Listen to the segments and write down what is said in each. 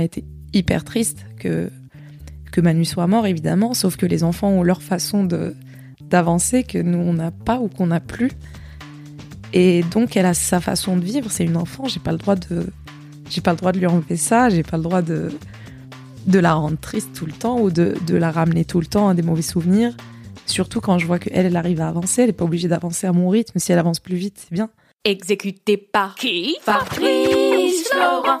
A été hyper triste que, que Manu soit mort, évidemment, sauf que les enfants ont leur façon de d'avancer que nous, on n'a pas ou qu'on n'a plus. Et donc, elle a sa façon de vivre. C'est une enfant, j'ai pas le droit de... J'ai pas le droit de lui enlever ça, j'ai pas le droit de, de la rendre triste tout le temps ou de, de la ramener tout le temps à des mauvais souvenirs. Surtout quand je vois qu'elle, elle arrive à avancer, elle n'est pas obligée d'avancer à mon rythme. Si elle avance plus vite, c'est bien. Exécuté par qui? Fabrice Florent.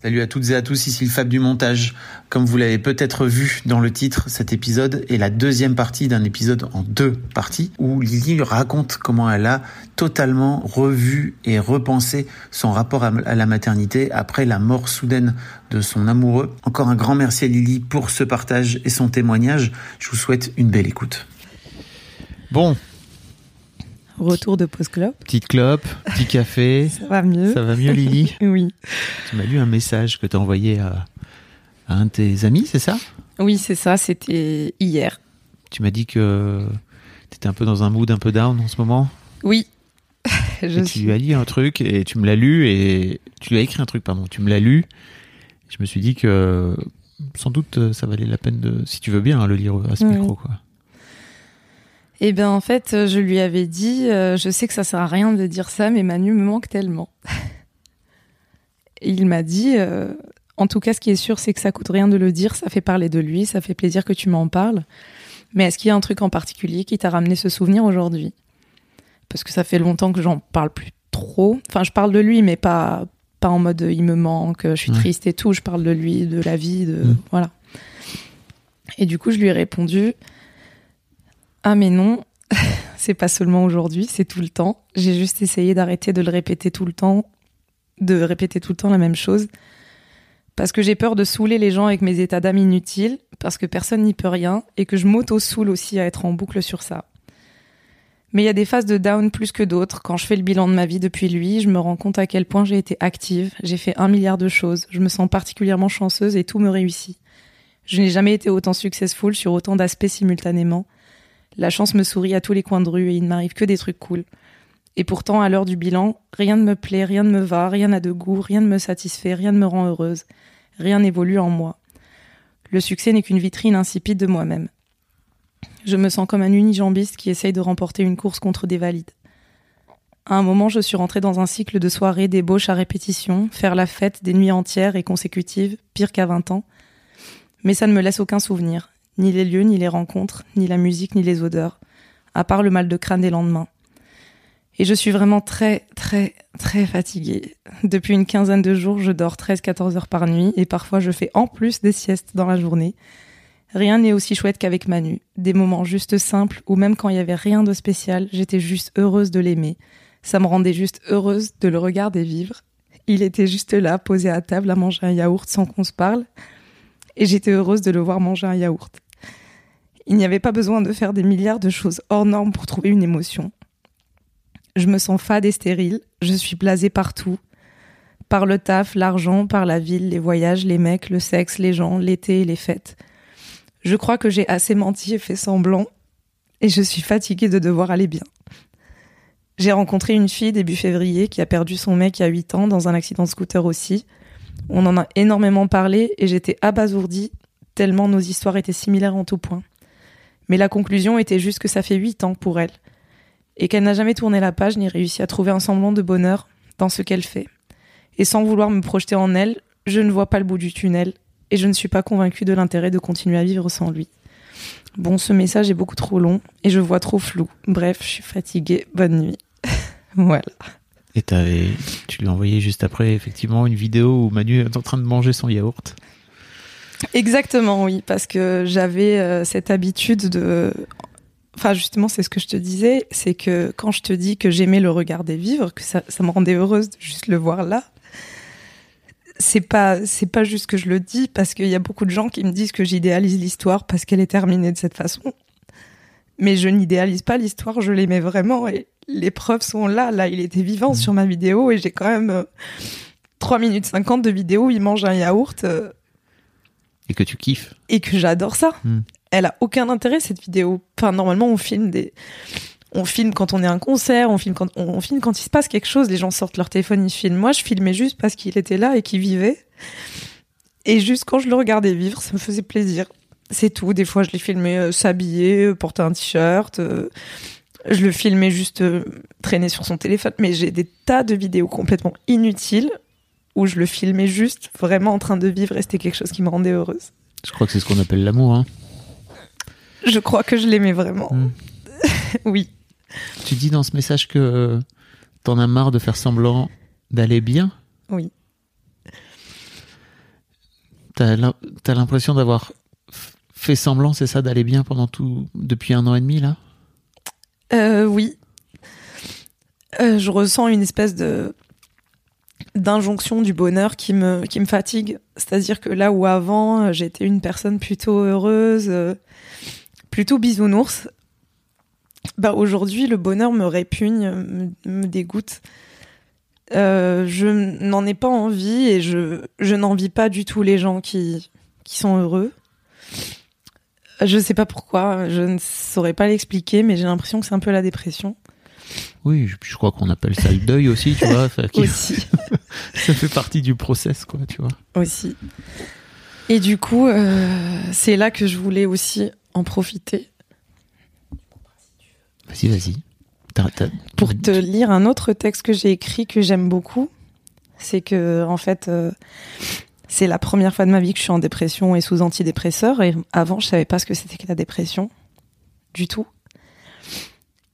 Salut à toutes et à tous, ici le Fab du montage. Comme vous l'avez peut-être vu dans le titre, cet épisode est la deuxième partie d'un épisode en deux parties où Lily raconte comment elle a totalement revu et repensé son rapport à la maternité après la mort soudaine de son amoureux. Encore un grand merci à Lily pour ce partage et son témoignage. Je vous souhaite une belle écoute. Bon, Retour de pause clope. petite clope, petit café. Ça va mieux. Ça va mieux Lily Oui. Tu m'as lu un message que tu as envoyé à, à un de tes amis, c'est ça? Oui, c'est ça, c'était hier. Tu m'as dit que tu étais un peu dans un mood un peu down en ce moment? Oui. Je Et tu lui as dit un truc et tu me l'as lu et tu lui as écrit un truc, pardon. Tu me l'as lu. Je me suis dit que sans doute ça valait la peine de, si tu veux bien, hein, le lire à ce Oui. micro, quoi. Eh bien, en fait, euh, je lui avais dit, euh, je sais que ça sert à rien de dire ça, mais Manu me manque tellement. Et il m'a dit, euh, en tout cas, ce qui est sûr, c'est que ça coûte rien de le dire, ça fait parler de lui, ça fait plaisir que tu m'en parles. Mais est-ce qu'il y a un truc en particulier qui t'a ramené ce souvenir aujourd'hui? Parce que ça fait longtemps que j'en parle plus trop. Enfin, je parle de lui, mais pas, pas en mode il me manque, je suis triste et tout. Je parle de lui, de la vie, de. Voilà. Et du coup, je lui ai répondu Ah, mais non, c'est pas seulement aujourd'hui, c'est tout le temps. J'ai juste essayé d'arrêter de le répéter tout le temps, de répéter tout le temps la même chose. Parce que j'ai peur de saouler les gens avec mes états d'âme inutiles, parce que personne n'y peut rien, et que je m'auto-soule aussi à être en boucle sur ça. Mais il y a des phases de down plus que d'autres. Quand je fais le bilan de ma vie depuis lui, je me rends compte à quel point j'ai été active, j'ai fait un milliard de choses, je me sens particulièrement chanceuse et tout me réussit. Je n'ai jamais été autant successful sur autant d'aspects simultanément. La chance me sourit à tous les coins de rue et il ne m'arrive que des trucs cool. Et pourtant, à l'heure du bilan, rien ne me plaît, rien ne me va, rien n'a de goût, rien ne me satisfait, rien ne me rend heureuse. Rien n'évolue en moi. Le succès n'est qu'une vitrine insipide de moi-même. Je me sens comme un unijambiste qui essaye de remporter une course contre des valides. À un moment, je suis rentrée dans un cycle de soirées d'ébauche à répétition, faire la fête des nuits entières et consécutives, pire qu'à 20 ans. Mais ça ne me laisse aucun souvenir, ni les lieux, ni les rencontres, ni la musique, ni les odeurs, à part le mal de crâne des lendemains. Et je suis vraiment très, très, très fatiguée. Depuis une quinzaine de jours, je dors 13-14 heures par nuit et parfois je fais en plus des siestes dans la journée. Rien n'est aussi chouette qu'avec Manu. Des moments juste simples où même quand il y avait rien de spécial, j'étais juste heureuse de l'aimer. Ça me rendait juste heureuse de le regarder vivre. Il était juste là, posé à table à manger un yaourt sans qu'on se parle. Et j'étais heureuse de le voir manger un yaourt. Il n'y avait pas besoin de faire des milliards de choses hors normes pour trouver une émotion. Je me sens fade et stérile, je suis blasée partout. Par le taf, l'argent, par la ville, les voyages, les mecs, le sexe, les gens, l'été et les fêtes. Je crois que j'ai assez menti et fait semblant, et je suis fatiguée de devoir aller bien. J'ai rencontré une fille début février qui a perdu son mec il y a 8 ans dans un accident de scooter aussi. On en a énormément parlé et j'étais abasourdie tellement nos histoires étaient similaires en tout point. Mais la conclusion était juste que ça fait 8 ans pour elle et qu'elle n'a jamais tourné la page ni réussi à trouver un semblant de bonheur dans ce qu'elle fait. Et sans vouloir me projeter en elle, je ne vois pas le bout du tunnel et je ne suis pas convaincue de l'intérêt de continuer à vivre sans lui. Bon, ce message est beaucoup trop long et je vois trop flou. Bref, je suis fatiguée. Bonne nuit. voilà. Et tu lui as envoyé juste après, effectivement, une vidéo où Manu est en train de manger son yaourt. Exactement, oui, parce que j'avais euh, cette habitude de. Enfin, justement, c'est ce que je te disais, c'est que quand je te dis que j'aimais le regarder vivre, que ça, ça me rendait heureuse de juste le voir là, c'est pas c'est pas juste que je le dis parce qu'il y a beaucoup de gens qui me disent que j'idéalise l'histoire parce qu'elle est terminée de cette façon. Mais je n'idéalise pas l'histoire, je l'aimais vraiment et les preuves sont là. Là, il était vivant sur ma vidéo et j'ai quand même euh, 3 minutes 50 de vidéo où il mange un yaourt euh, Et que tu kiffes. et que j'adore ça. Mm. Elle a aucun intérêt cette vidéo. Enfin, normalement, on filme des, on filme quand on est à un concert, on filme quand on, filme quand il se passe quelque chose. Les gens sortent leur téléphone, ils filment. Moi, je filmais juste parce qu'il était là et qu'il vivait. Et juste quand je le regardais vivre, ça me faisait plaisir. C'est tout. Des fois, je l'ai filmé euh, s'habiller, euh, porter un t-shirt. euh, je le filmais juste traîner sur son téléphone. Mais j'ai des tas de vidéos complètement inutiles où je le filmais juste vraiment en train de vivre et c'était quelque chose qui me rendait heureuse. Je crois que c'est ce qu'on appelle l'amour. Hein. Je crois que je l'aimais vraiment. Mm. oui. Tu dis dans ce message que euh, t'en as marre de faire semblant d'aller bien? Oui. T'as l'im- t'as l'impression d'avoir fait semblant, c'est ça, d'aller bien pendant tout depuis un an et demi là? Euh, oui. Euh, je ressens une espèce de d'injonction du bonheur qui me qui me fatigue. C'est-à-dire que là où avant euh, j'étais une personne plutôt heureuse, euh, plutôt bisounours, bah aujourd'hui le bonheur me répugne, me, me dégoûte. Euh, je n'en ai pas envie et je je n'envie pas du tout les gens qui qui sont heureux. Je sais pas pourquoi, je ne saurais pas l'expliquer, mais j'ai l'impression que c'est un peu la dépression Oui, je, je crois qu'on appelle ça le deuil aussi, tu vois. Ça, qui- aussi. ça fait partie du process, quoi, tu vois. aussi. Et du coup, euh, c'est là que je voulais aussi en profiter Vas-y, vas-y. Pour te lire un autre texte que j'ai écrit que j'aime beaucoup. C'est que en fait, euh, c'est la première fois de ma vie que je suis en dépression et sous antidépresseur. Et avant, je savais pas ce que c'était que la dépression, du tout.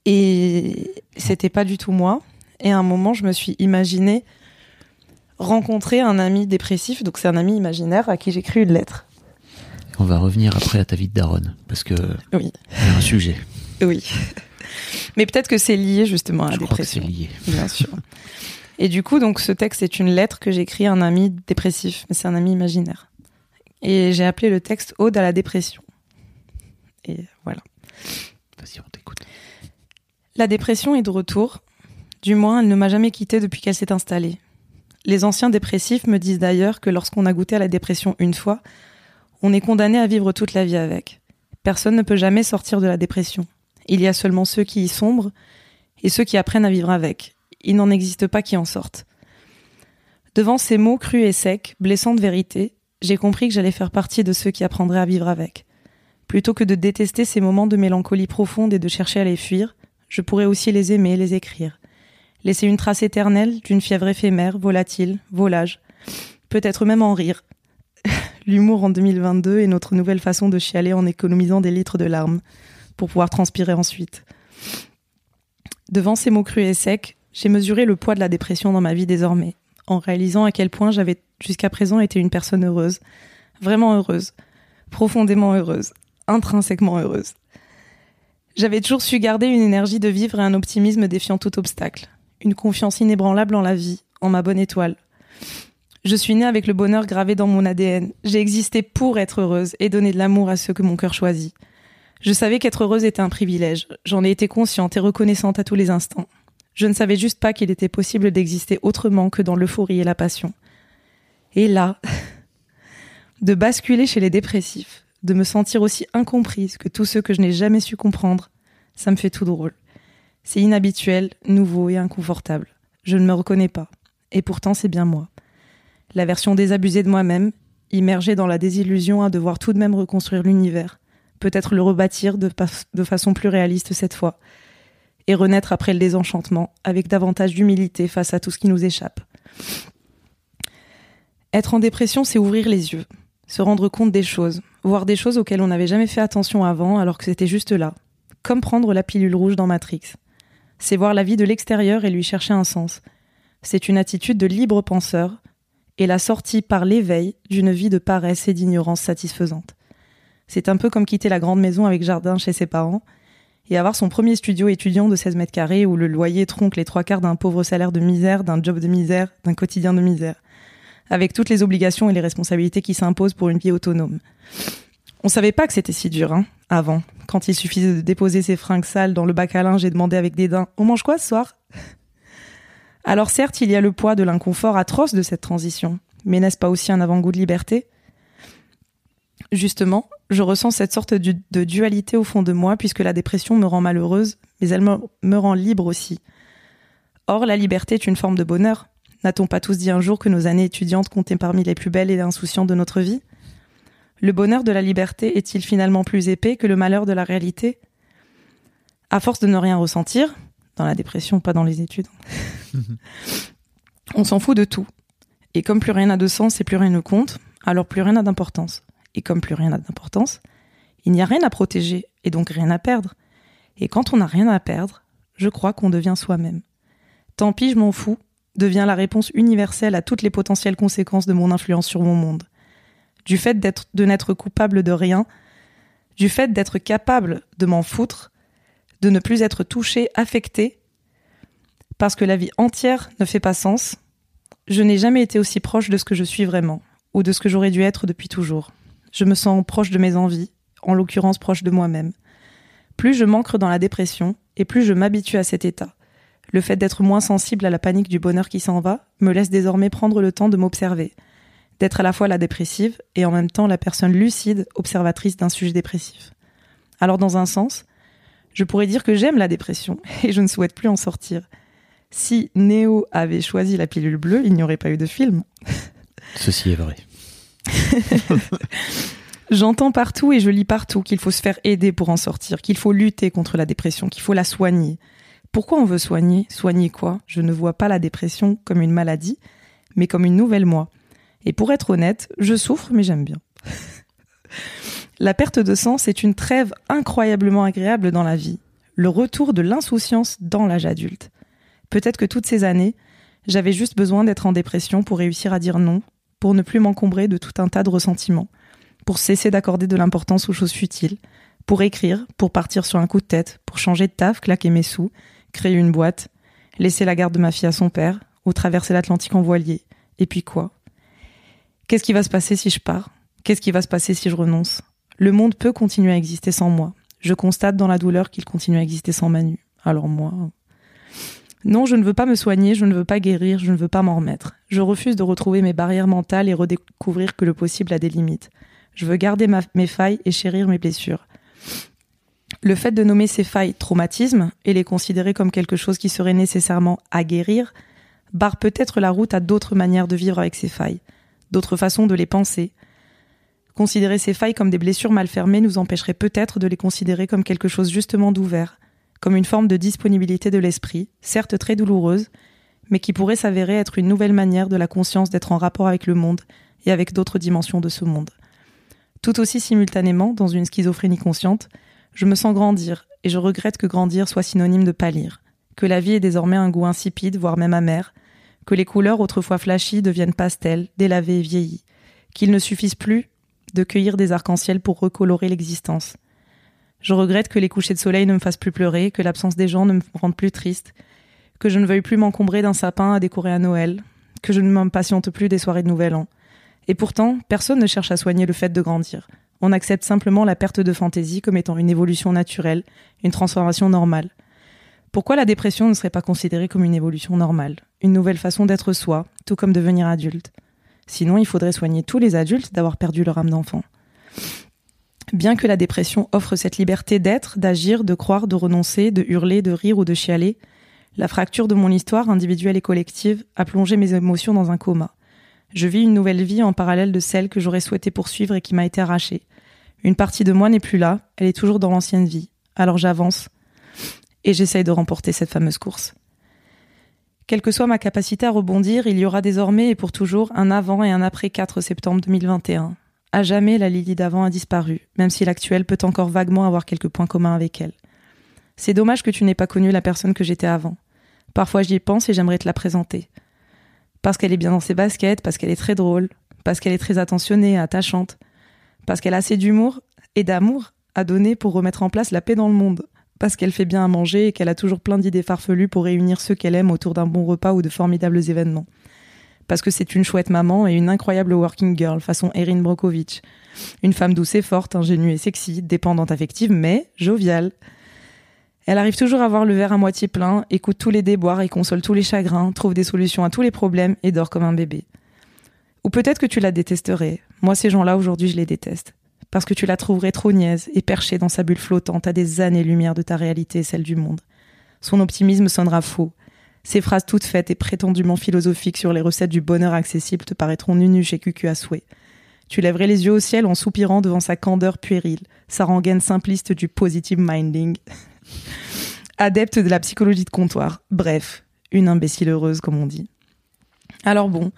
Et c'était pas du tout moi. Et à un moment, je me suis imaginé rencontrer un ami dépressif. Donc c'est un ami imaginaire à qui j'écris une lettre. On va revenir après à ta vie de daronne, parce que Oui. il y a un sujet. Oui. Mais peut-être que c'est lié justement à la je crois que c'est dépression. lié. Bien sûr. Et du coup, donc, ce texte est une lettre que j'écris à un ami dépressif, mais c'est un ami imaginaire. Et j'ai appelé le texte Ode à la dépression. Et voilà. Vas-y, on t'écoute. La dépression est de retour. Du moins, elle ne m'a jamais quittée depuis qu'elle s'est installée. Les anciens dépressifs me disent d'ailleurs que lorsqu'on a goûté à la dépression une fois, on est condamné à vivre toute la vie avec. Personne ne peut jamais sortir de la dépression. Il y a seulement ceux qui y sombrent et ceux qui apprennent à vivre avec. Il n'en existe pas qui en sortent. Devant ces mots crus et secs, blessants de vérité, j'ai compris que j'allais faire partie de ceux qui apprendraient à vivre avec. Plutôt que de détester ces moments de mélancolie profonde et de chercher à les fuir, je pourrais aussi les aimer, les écrire. Laisser une trace éternelle d'une fièvre éphémère, volatile, volage. Peut-être même en rire. l'humour en 2022 est notre nouvelle façon de chialer en économisant des litres de larmes pour pouvoir transpirer ensuite. Devant ces mots crus et secs, j'ai mesuré le poids de la dépression dans ma vie désormais, en réalisant à quel point j'avais jusqu'à présent été une personne heureuse, vraiment heureuse, profondément heureuse, intrinsèquement heureuse. J'avais toujours su garder une énergie de vivre et un optimisme défiant tout obstacle, une confiance inébranlable en la vie, en ma bonne étoile. Je suis née avec le bonheur gravé dans mon ADN. J'ai existé pour être heureuse et donner de l'amour à ceux que mon cœur choisit. Je savais qu'être heureuse était un privilège. J'en ai été consciente et reconnaissante à tous les instants. Je ne savais juste pas qu'il était possible d'exister autrement que dans l'euphorie et la passion. Et là, de basculer chez les dépressifs, de me sentir aussi incomprise que tous ceux que je n'ai jamais su comprendre, ça me fait tout drôle. C'est inhabituel, nouveau et inconfortable. Je ne me reconnais pas. Et pourtant, c'est bien moi. La version désabusée de moi-même, immergée dans la désillusion à devoir tout de même reconstruire l'univers, peut-être le rebâtir de, façon plus réaliste cette fois, et renaître après le désenchantement avec davantage d'humilité face à tout ce qui nous échappe. Être en dépression, c'est ouvrir les yeux, se rendre compte des choses, voir des choses auxquelles on n'avait jamais fait attention avant alors que c'était juste là, comme prendre la pilule rouge dans Matrix. C'est voir la vie de l'extérieur et lui chercher un sens. C'est une attitude de libre penseur et la sortie par l'éveil d'une vie de paresse et d'ignorance satisfaisante. C'est un peu comme quitter la grande maison avec jardin chez ses parents et avoir son premier studio étudiant de 16 mètres carrés où le loyer tronque les trois quarts d'un pauvre salaire de misère, d'un job de misère, d'un quotidien de misère, avec toutes les obligations et les responsabilités qui s'imposent pour une vie autonome. On savait pas que c'était si dur, hein, avant, quand il suffisait de déposer ses fringues sales dans le bac à linge et demander avec dédain On mange quoi ce soir? Alors certes, il y a le poids de l'inconfort atroce de cette transition, mais n'est-ce pas aussi un avant-goût de liberté? Justement, je ressens cette sorte de dualité au fond de moi puisque la dépression me rend malheureuse, mais elle me, rend libre aussi. Or, la liberté est une forme de bonheur. N'a-t-on pas tous dit un jour que nos années étudiantes comptaient parmi les plus belles et insouciantes de notre vie? Le bonheur de la liberté est-il finalement plus épais que le malheur de la réalité? À force de ne rien ressentir, dans la dépression, pas dans les études, on s'en fout de tout. Et comme plus rien n'a de sens et plus rien ne compte, alors plus rien n'a d'importance. Et comme plus rien n'a d'importance, il n'y a rien à protéger et donc rien à perdre. Et quand on n'a rien à perdre, je crois qu'on devient soi-même. Tant pis, je m'en fous, devient la réponse universelle à toutes les potentielles conséquences de mon influence sur mon monde. Du fait de n'être coupable de rien, du fait d'être capable de m'en foutre, de ne plus être touché, affecté, parce que la vie entière ne fait pas sens, je n'ai jamais été aussi proche de ce que je suis vraiment, ou de ce que j'aurais dû être depuis toujours. Je me sens proche de mes envies, en l'occurrence proche de moi-même. Plus je m'ancre dans la dépression, et plus je m'habitue à cet état. Le fait d'être moins sensible à la panique du bonheur qui s'en va me laisse désormais prendre le temps de m'observer, d'être à la fois la dépressive et en même temps la personne lucide, observatrice d'un sujet dépressif. Alors dans un sens, je pourrais dire que j'aime la dépression et je ne souhaite plus en sortir. Si Néo avait choisi la pilule bleue, il n'y aurait pas eu de film. Ceci est vrai. J'entends partout et je lis partout qu'il faut se faire aider pour en sortir, qu'il faut lutter contre la dépression, qu'il faut la soigner. Pourquoi on veut soigner Soigner quoi? Je ne vois pas la dépression comme une maladie, mais comme une nouvelle moi. Et pour être honnête, je souffre, mais j'aime bien. la perte de sens est une trêve incroyablement agréable dans la vie, le retour de l'insouciance dans l'âge adulte. Peut-être que toutes ces années, j'avais juste besoin d'être en dépression pour réussir à dire non, pour ne plus m'encombrer de tout un tas de ressentiments, pour cesser d'accorder de l'importance aux choses futiles, pour écrire, pour partir sur un coup de tête, pour changer de taf, claquer mes sous, créer une boîte, laisser la garde de ma fille à son père, ou traverser l'Atlantique en voilier. Et puis quoi? Qu'est-ce qui va se passer si je pars? Qu'est-ce qui va se passer si je renonce? Le monde peut continuer à exister sans moi. Je constate dans la douleur qu'il continue à exister sans Manu. Alors moi, non, je ne veux pas me soigner, je ne veux pas guérir, je ne veux pas m'en remettre. Je refuse de retrouver mes barrières mentales et redécouvrir que le possible a des limites. Je veux garder mes failles et chérir mes blessures. Le fait de nommer ces failles traumatisme et les considérer comme quelque chose qui serait nécessairement à guérir barre peut-être la route à d'autres manières de vivre avec ces failles, d'autres façons de les penser. Considérer ces failles comme des blessures mal fermées nous empêcherait peut-être de les considérer comme quelque chose justement d'ouvert, comme une forme de disponibilité de l'esprit, certes très douloureuse, mais qui pourrait s'avérer être une nouvelle manière de la conscience d'être en rapport avec le monde et avec d'autres dimensions de ce monde. Tout aussi simultanément, dans une schizophrénie consciente, je me sens grandir, et je regrette que grandir soit synonyme de pâlir, que la vie ait désormais un goût insipide, voire même amer, que les couleurs autrefois flashy deviennent pastels, délavées et vieillies, qu'il ne suffise plus de cueillir des arcs-en-ciel pour recolorer l'existence. Je regrette que les couchers de soleil ne me fassent plus pleurer, que l'absence des gens ne me rende plus triste, que je ne veuille plus m'encombrer d'un sapin à décorer à Noël, que je ne m'impatiente plus des soirées de Nouvel An. Et pourtant, personne ne cherche à soigner le fait de grandir. On accepte simplement la perte de fantaisie comme étant une évolution naturelle, une transformation normale. Pourquoi la dépression ne serait pas considérée comme une évolution normale, une nouvelle façon d'être soi, tout comme devenir adulte Sinon, il faudrait soigner tous les adultes d'avoir perdu leur âme d'enfant. Bien que la dépression offre cette liberté d'être, d'agir, de croire, de renoncer, de hurler, de rire ou de chialer, la fracture de mon histoire individuelle et collective a plongé mes émotions dans un coma. Je vis une nouvelle vie en parallèle de celle que j'aurais souhaité poursuivre et qui m'a été arrachée. Une partie de moi n'est plus là, elle est toujours dans l'ancienne vie. Alors j'avance et j'essaye de remporter cette fameuse course. Quelle que soit ma capacité à rebondir, il y aura désormais et pour toujours un avant et un après 4 septembre 2021. À jamais, la Lily d'avant a disparu, même si l'actuelle peut encore vaguement avoir quelques points communs avec elle. C'est dommage que tu n'aies pas connu la personne que j'étais avant. Parfois j'y pense et j'aimerais te la présenter. Parce qu'elle est bien dans ses baskets, parce qu'elle est très drôle, parce qu'elle est très attentionnée attachante, parce qu'elle a assez d'humour et d'amour à donner pour remettre en place la paix dans le monde parce qu'elle fait bien à manger et qu'elle a toujours plein d'idées farfelues pour réunir ceux qu'elle aime autour d'un bon repas ou de formidables événements. Parce que c'est une chouette maman et une incroyable working girl façon Erin Brokovich. Une femme douce et forte, ingénue et sexy, dépendante affective mais joviale. Elle arrive toujours à voir le verre à moitié plein, écoute tous les déboires et console tous les chagrins, trouve des solutions à tous les problèmes et dort comme un bébé. Ou peut-être que tu la détesterais. Moi, ces gens-là, aujourd'hui, je les déteste parce que tu la trouverais trop niaise et perchée dans sa bulle flottante à des années-lumière de ta réalité et celle du monde. Son optimisme sonnera faux. Ses phrases toutes faites et prétendument philosophiques sur les recettes du bonheur accessible te paraîtront nunuches et cucu à souhait. Tu lèverais les yeux au ciel en soupirant devant sa candeur puérile, sa rengaine simpliste du positive minding. Adepte de la psychologie de comptoir. Bref, une imbécile heureuse, comme on dit. Alors bon,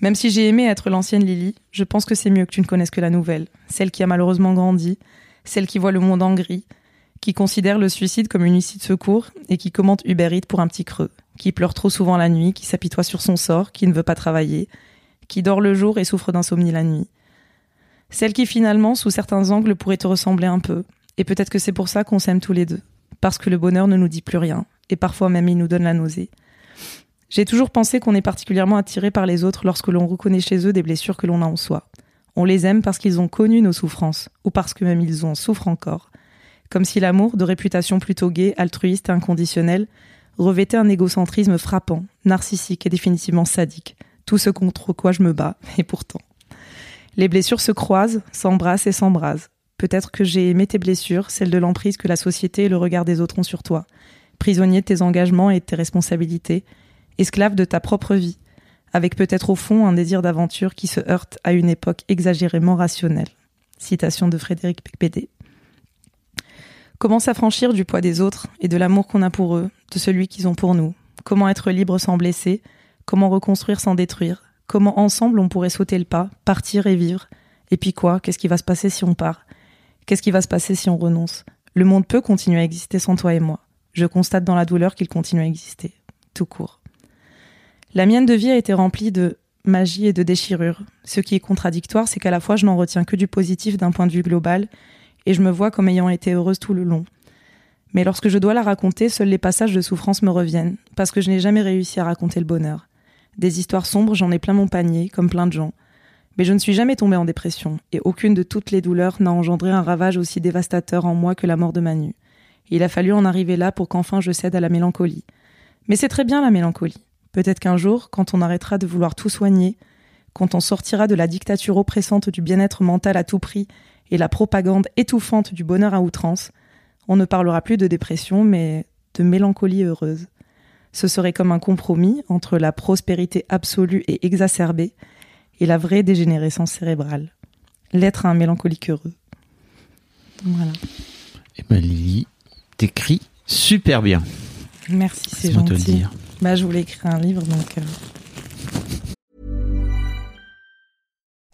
même si j'ai aimé être l'ancienne Lily, je pense que c'est mieux que tu ne connaisses que la nouvelle, celle qui a malheureusement grandi, celle qui voit le monde en gris, qui considère le suicide comme une issue de secours et qui commente Uber pour un petit creux, qui pleure trop souvent la nuit, qui s'apitoie sur son sort, qui ne veut pas travailler, qui dort le jour et souffre d'insomnie la nuit. Celle qui finalement, sous certains angles, pourrait te ressembler un peu, et peut-être que c'est pour ça qu'on s'aime tous les deux, parce que le bonheur ne nous dit plus rien, et parfois même il nous donne la nausée. J'ai toujours pensé qu'on est particulièrement attiré par les autres lorsque l'on reconnaît chez eux des blessures que l'on a en soi. On les aime parce qu'ils ont connu nos souffrances, ou parce que même ils en souffrent encore. Comme si l'amour, de réputation plutôt gai, altruiste et inconditionnel, revêtait un égocentrisme frappant, narcissique et définitivement sadique, tout ce contre quoi je me bats, et pourtant. Les blessures se croisent, s'embrassent et s'embrasent. Peut-être que j'ai aimé tes blessures, celles de l'emprise que la société et le regard des autres ont sur toi, prisonnier de tes engagements et de tes responsabilités, esclave de ta propre vie, avec peut-être au fond un désir d'aventure qui se heurte à une époque exagérément rationnelle. Citation de Frédéric Pédé. Comment s'affranchir du poids des autres et de l'amour qu'on a pour eux, de celui qu'ils ont pour nous? Comment être libre sans blesser? Comment reconstruire sans détruire? Comment ensemble on pourrait sauter le pas, partir et vivre? Et puis quoi? Qu'est-ce qui va se passer si on part? Qu'est-ce qui va se passer si on renonce? Le monde peut continuer à exister sans toi et moi. Je constate dans la douleur qu'il continue à exister. Tout court. La mienne de vie a été remplie de magie et de déchirure. Ce qui est contradictoire, c'est qu'à la fois je n'en retiens que du positif d'un point de vue global, et je me vois comme ayant été heureuse tout le long. Mais lorsque je dois la raconter, seuls les passages de souffrance me reviennent, parce que je n'ai jamais réussi à raconter le bonheur. Des histoires sombres, j'en ai plein mon panier, comme plein de gens. Mais je ne suis jamais tombée en dépression, et aucune de toutes les douleurs n'a engendré un ravage aussi dévastateur en moi que la mort de Manu. Il a fallu en arriver là pour qu'enfin je cède à la mélancolie. Mais c'est très bien la mélancolie. Peut-être qu'un jour, quand on arrêtera de vouloir tout soigner, quand on sortira de la dictature oppressante du bien-être mental à tout prix et la propagande étouffante du bonheur à outrance, on ne parlera plus de dépression, mais de mélancolie heureuse. Ce serait comme un compromis entre la prospérité absolue et exacerbée et la vraie dégénérescence cérébrale. L'être un mélancolique heureux. Voilà. Eh ben Lily, t'écris super bien. Merci, c'est Laisse-moi te le gentil. dire. Bah, je voulais écrire un livre, donc. euh,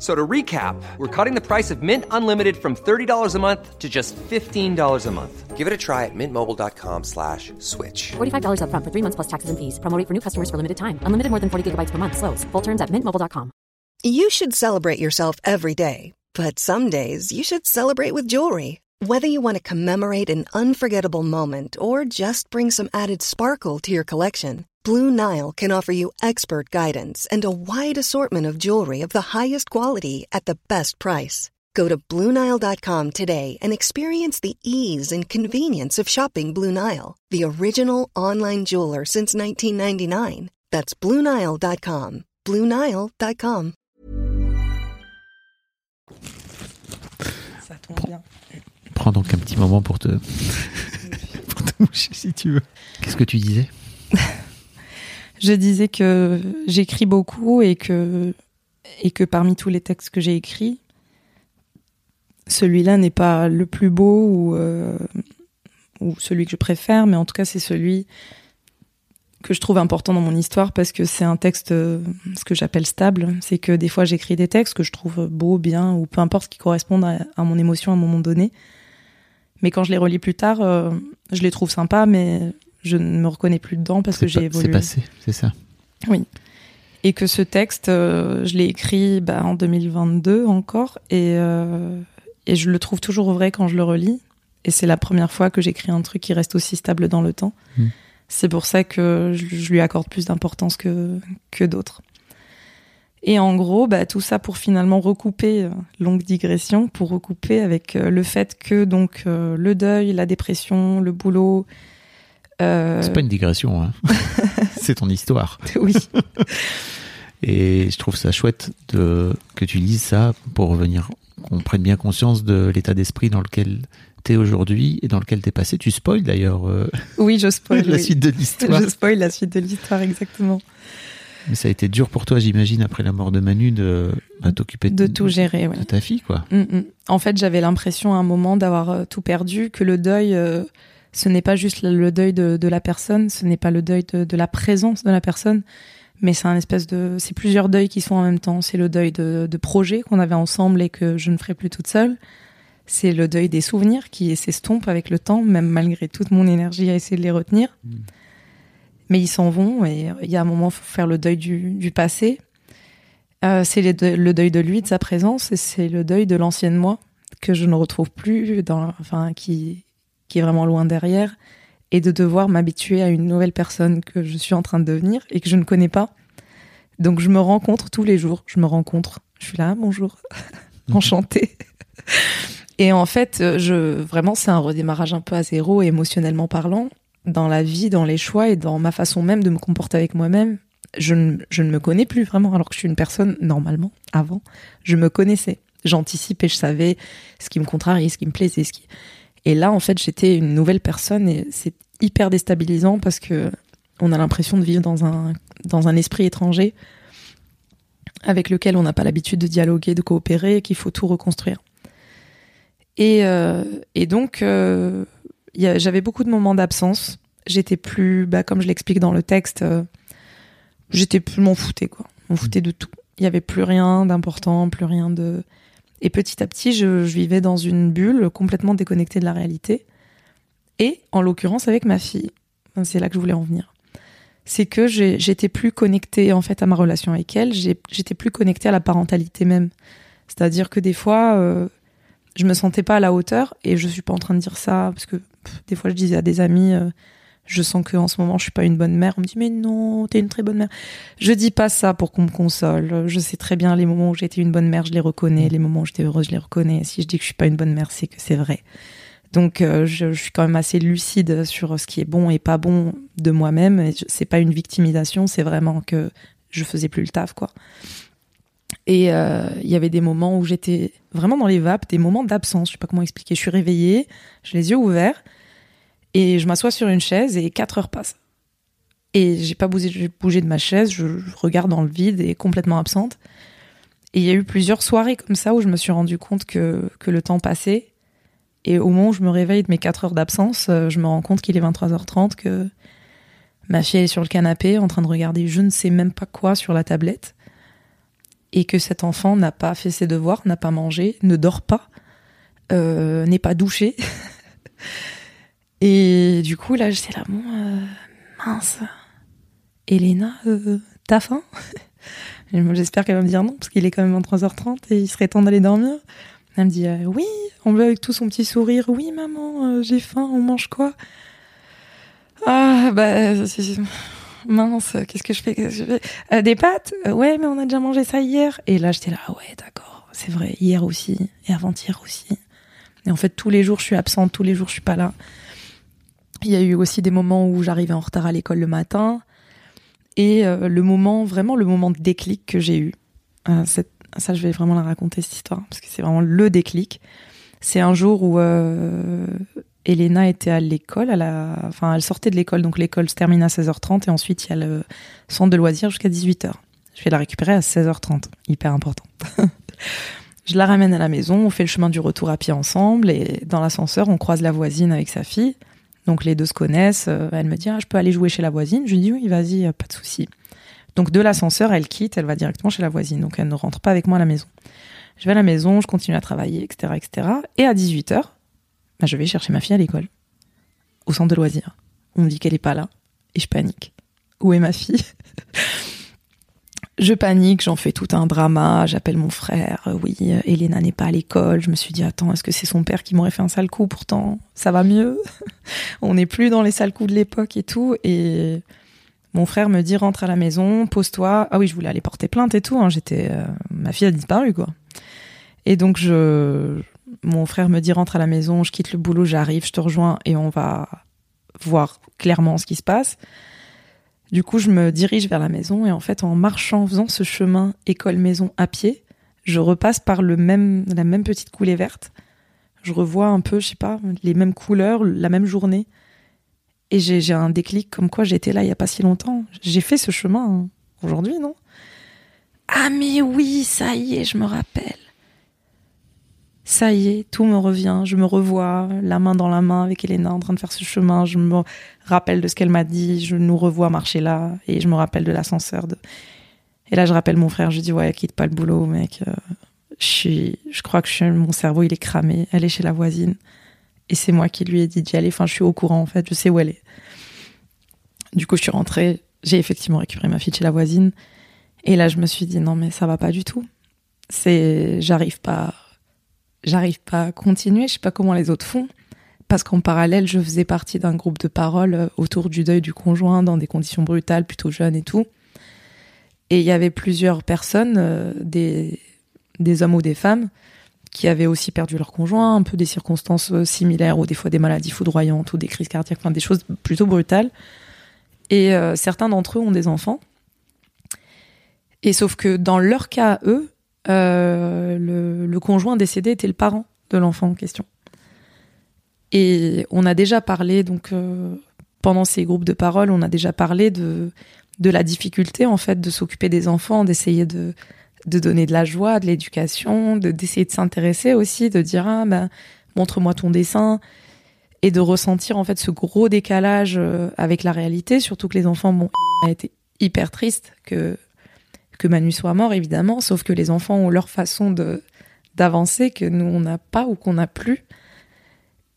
F- So to recap, we're cutting the price of Mint Unlimited from $30 a month to just $15 a month. Give it a try at mintmobile.com slash switch. $45 upfront for three months plus taxes and fees. Promo rate for new customers for limited time. Unlimited more than 40 gigabytes per month. Slows. Full terms at mintmobile.com. You should celebrate yourself every day, but some days you should celebrate with jewelry. Whether you want to commemorate an unforgettable moment or just bring some added sparkle to your collection, Blue Nile can offer you expert guidance and a wide assortment of jewelry of the highest quality at the best price. Go to BlueNile.com today and experience the ease and convenience of shopping Blue Nile, the original online jeweler since 1999. That's BlueNile.com. BlueNile.com. Ça tombe bien. Prends donc un petit moment pour te, pour te moucher si tu veux. Qu'est-ce que tu disais Je disais que j'écris beaucoup et que, parmi tous les textes que j'ai écrits, celui-là n'est pas le plus beau ou, euh, ou celui que je préfère, mais en tout cas c'est celui que je trouve important dans mon histoire parce que c'est un texte, euh, ce que j'appelle stable. C'est que des fois j'écris des textes que je trouve beaux, bien, ou peu importe qui correspondent à, à mon émotion à un moment donné. Mais quand je les relis plus tard, euh, je les trouve sympas, mais je ne me reconnais plus dedans parce que j'ai pas- C'est évolué. passé, c'est ça. Oui. Et que ce texte, euh, je l'ai écrit bah, en 2022 encore, et, euh, et je le trouve toujours vrai quand je le relis. Et c'est la première fois que j'écris un truc qui reste aussi stable dans le temps. Mm. C'est pour ça que je, je lui accorde plus d'importance que, que d'autres. Et en gros, bah, tout ça pour finalement recouper, euh, longue digression, pour recouper avec le fait que donc le deuil, la dépression, le boulot. Euh, C'est pas une digression, hein. c'est ton histoire. oui. Et je trouve ça chouette de, que tu lises ça pour revenir, qu'on prenne bien conscience de l'état d'esprit dans lequel t'es aujourd'hui et dans lequel t'es passé. Tu spoil d'ailleurs euh, Oui, je spoil. la oui. suite de l'histoire. Je spoil la suite de l'histoire, exactement. Mais ça a été dur pour toi, j'imagine, après la mort de Manu, de bah, t'occuper De tout gérer, ouais. de ta fille, quoi. Mm, mm. En fait, j'avais l'impression à un moment d'avoir euh, tout perdu, que le deuil, euh, ce n'est pas juste le deuil de, de la personne, ce n'est pas le deuil de, de la présence de la personne, mais c'est un espèce de, c'est plusieurs deuils qui sont en même temps. C'est le deuil de, de projets qu'on avait ensemble et que je ne ferai plus toute seule. C'est le deuil des souvenirs qui s'estompent avec le temps, même malgré toute mon énergie à essayer de les retenir. Mais ils s'en vont et il y a un moment, faut faire le deuil du, du passé. Euh, c'est le deuil- le deuil de lui, de sa présence, et c'est le deuil de l'ancienne moi que je ne retrouve plus, dans, enfin, qui, qui est vraiment loin derrière, et de devoir m'habituer à une nouvelle personne que je suis en train de devenir et que je ne connais pas. Donc je me rencontre tous les jours, je me rencontre, je suis là, bonjour, enchantée. Et en fait, je, vraiment, c'est un redémarrage un peu à zéro, émotionnellement parlant, dans la vie, dans les choix et dans ma façon même de me comporter avec moi-même. Je ne, je ne me connais plus vraiment, alors que je suis une personne, normalement, avant, je me connaissais. J'anticipais, je savais ce qui me contrariait, ce qui me plaisait, ce qui... Et là, en fait, j'étais une nouvelle personne et c'est hyper déstabilisant parce que on a l'impression de vivre dans un, dans un esprit étranger avec lequel on n'a pas l'habitude de dialoguer, de coopérer, et qu'il faut tout reconstruire. Et, euh, et donc, euh, j'avais beaucoup de moments d'absence. J'étais plus, bah, comme je l'explique dans le texte, euh, j'étais plus, m'en foutais, quoi. M'en foutais de tout. Il y avait plus rien d'important, plus rien de. Et petit à petit, je, vivais dans une bulle complètement déconnectée de la réalité. Et en l'occurrence avec ma fille. C'est là que je voulais en venir. C'est que j'étais plus connectée en fait à ma relation avec elle. J'étais plus connectée à la parentalité même. C'est-à-dire que des fois, euh, je me sentais pas à la hauteur. Et je suis pas en train de dire ça parce que des fois, je disais à des amis. euh, je sens que en ce moment je suis pas une bonne mère. On me dit mais non, t'es une très bonne mère. Je dis pas ça pour qu'on me console. Je sais très bien les moments où j'ai été une bonne mère, je les reconnais. Les moments où j'étais heureuse, je les reconnais. Si je dis que je suis pas une bonne mère, c'est que c'est vrai. Donc euh, je, je suis quand même assez lucide sur ce qui est bon et pas bon de moi-même. C'est pas une victimisation, c'est vraiment que je faisais plus le taf quoi. Et euh, il y avait des moments où j'étais vraiment dans les vapes, des moments d'absence. Je sais pas comment expliquer. Je suis réveillée, j'ai les yeux ouverts et je m'assois sur une chaise et quatre heures passent. Et j'ai pas bougé, de ma chaise, je, je regarde dans le vide et complètement absente. Et il y a eu plusieurs soirées comme ça où je me suis rendu compte que, que le temps passait. Et au moment où je me réveille de mes 4 heures d'absence, euh, je me rends compte qu'il est 23h30, que ma fille est sur le canapé en train de regarder je ne sais même pas quoi sur la tablette. Et que cet enfant n'a pas fait ses devoirs, n'a pas mangé, ne dort pas, euh, n'est pas douché. et du coup, là, j'étais là, bon, euh, mince. Elena, euh, t'as faim? J'espère qu'elle va me dire non, parce qu'il est quand même 23h30 et il serait temps d'aller dormir. Elle me dit euh, oui, on veut avec tout son petit sourire. Oui, maman, j'ai faim, on mange quoi? Ah, bah, mince, qu'est-ce que je fais, qu'est-ce que je fais? Des pâtes? Ouais, mais on a déjà mangé ça hier. Et là, j'étais là, ah ouais, d'accord, c'est vrai, hier aussi, et avant-hier aussi. Et en fait, tous les jours, je suis absente, tous les jours, je suis pas là. Il y a eu aussi des moments où j'arrivais en retard à l'école le matin. Et euh, le moment, vraiment le moment de déclic que j'ai eu, euh, ça je vais vraiment la raconter cette histoire, parce que c'est vraiment le déclic. C'est un jour où euh, Elena était à l'école, enfin elle sortait de l'école, donc l'école se termine à 16h30 et ensuite il y a le centre de loisirs jusqu'à 18h. Je vais la récupérer à 16h30, hyper important. je la ramène à la maison, on fait le chemin du retour à pied ensemble et dans l'ascenseur on croise la voisine avec sa fille. Donc les deux se connaissent. euh, Elle me dit ah, je peux aller jouer chez la voisine. Je lui dis oui vas-y euh, pas de souci. Donc de l'ascenseur elle quitte, elle va directement chez la voisine. Donc elle ne rentre pas avec moi à la maison. Je vais à la maison, je continue à travailler, etc., etc. Et à 18 h bah, je vais chercher ma fille à l'école, au centre de loisirs. On me dit qu'elle est pas là et je panique. Où est ma fille? Je panique, j'en fais tout un drama, j'appelle mon frère, euh, oui, euh, Elena n'est pas à l'école, je me suis dit, attends, est-ce que c'est son père qui m'aurait fait un sale coup? Pourtant Ça va mieux On n'est plus dans les sales coups de l'époque et tout, et mon frère me dit, rentre à la maison, pose-toi. Ah oui, je voulais aller porter plainte et tout, hein, j'étais... euh, ma fille a disparu, quoi. Et donc, je... Mon frère me dit, rentre à la maison, je quitte le boulot, j'arrive, je te rejoins, et on va voir clairement ce qui se passe. Du coup, je me dirige vers la maison et en fait, en marchant, faisant ce chemin école-maison à pied, je repasse par le la même petite coulée verte. Je revois un peu, je sais pas, les mêmes couleurs, la même journée. Et j'ai j'ai un déclic comme quoi j'étais là il y a pas si longtemps. J'ai fait ce chemin hein, aujourd'hui, non? Ah mais oui, ça y est, je me rappelle. Ça y est, tout me revient, je me revois, la main dans la main avec Elena en train de faire ce chemin, je me rappelle de ce qu'elle m'a dit, je nous revois marcher là, et je me rappelle de l'ascenseur. Et là, je rappelle mon frère, je dis, ouais, quitte pas le boulot, mec. euh, je, suis... je crois que je suis... mon cerveau, il est cramé, elle est chez la voisine. Et c'est moi qui lui ai dit d'y aller, enfin, je suis au courant, en fait, je sais où elle est. Du coup, je suis rentrée, j'ai effectivement récupéré ma fille chez la voisine, et là, je me suis dit, non, mais ça va pas du tout. C'est, j'arrive pas, j'arrive pas à continuer, je sais pas comment les autres font parce qu'en parallèle, je faisais partie d'un groupe de parole euh, autour du deuil du conjoint dans des conditions brutales, plutôt jeunes et tout. Et il y avait plusieurs personnes, euh, des, des hommes ou des femmes, qui avaient aussi perdu leur conjoint, un peu des circonstances euh, similaires, ou des fois des maladies foudroyantes, ou des crises cardiaques, enfin des choses plutôt brutales. Et certains d'entre eux ont des enfants. Et sauf que dans leur cas, eux, euh, le, conjoint décédé était le parent de l'enfant en question. Et on a déjà parlé, donc euh, pendant ces groupes de parole, on a déjà parlé de, de la difficulté en fait de s'occuper des enfants, d'essayer de, de donner de la joie, de l'éducation, de d'essayer de s'intéresser aussi, de dire ah ben montre-moi ton dessin et de ressentir en fait ce gros décalage euh, avec la réalité, surtout que les enfants bon a été hyper triste que que Manu soit mort évidemment, sauf que les enfants ont leur façon de d'avancer que nous on n'a pas ou qu'on n'a plus.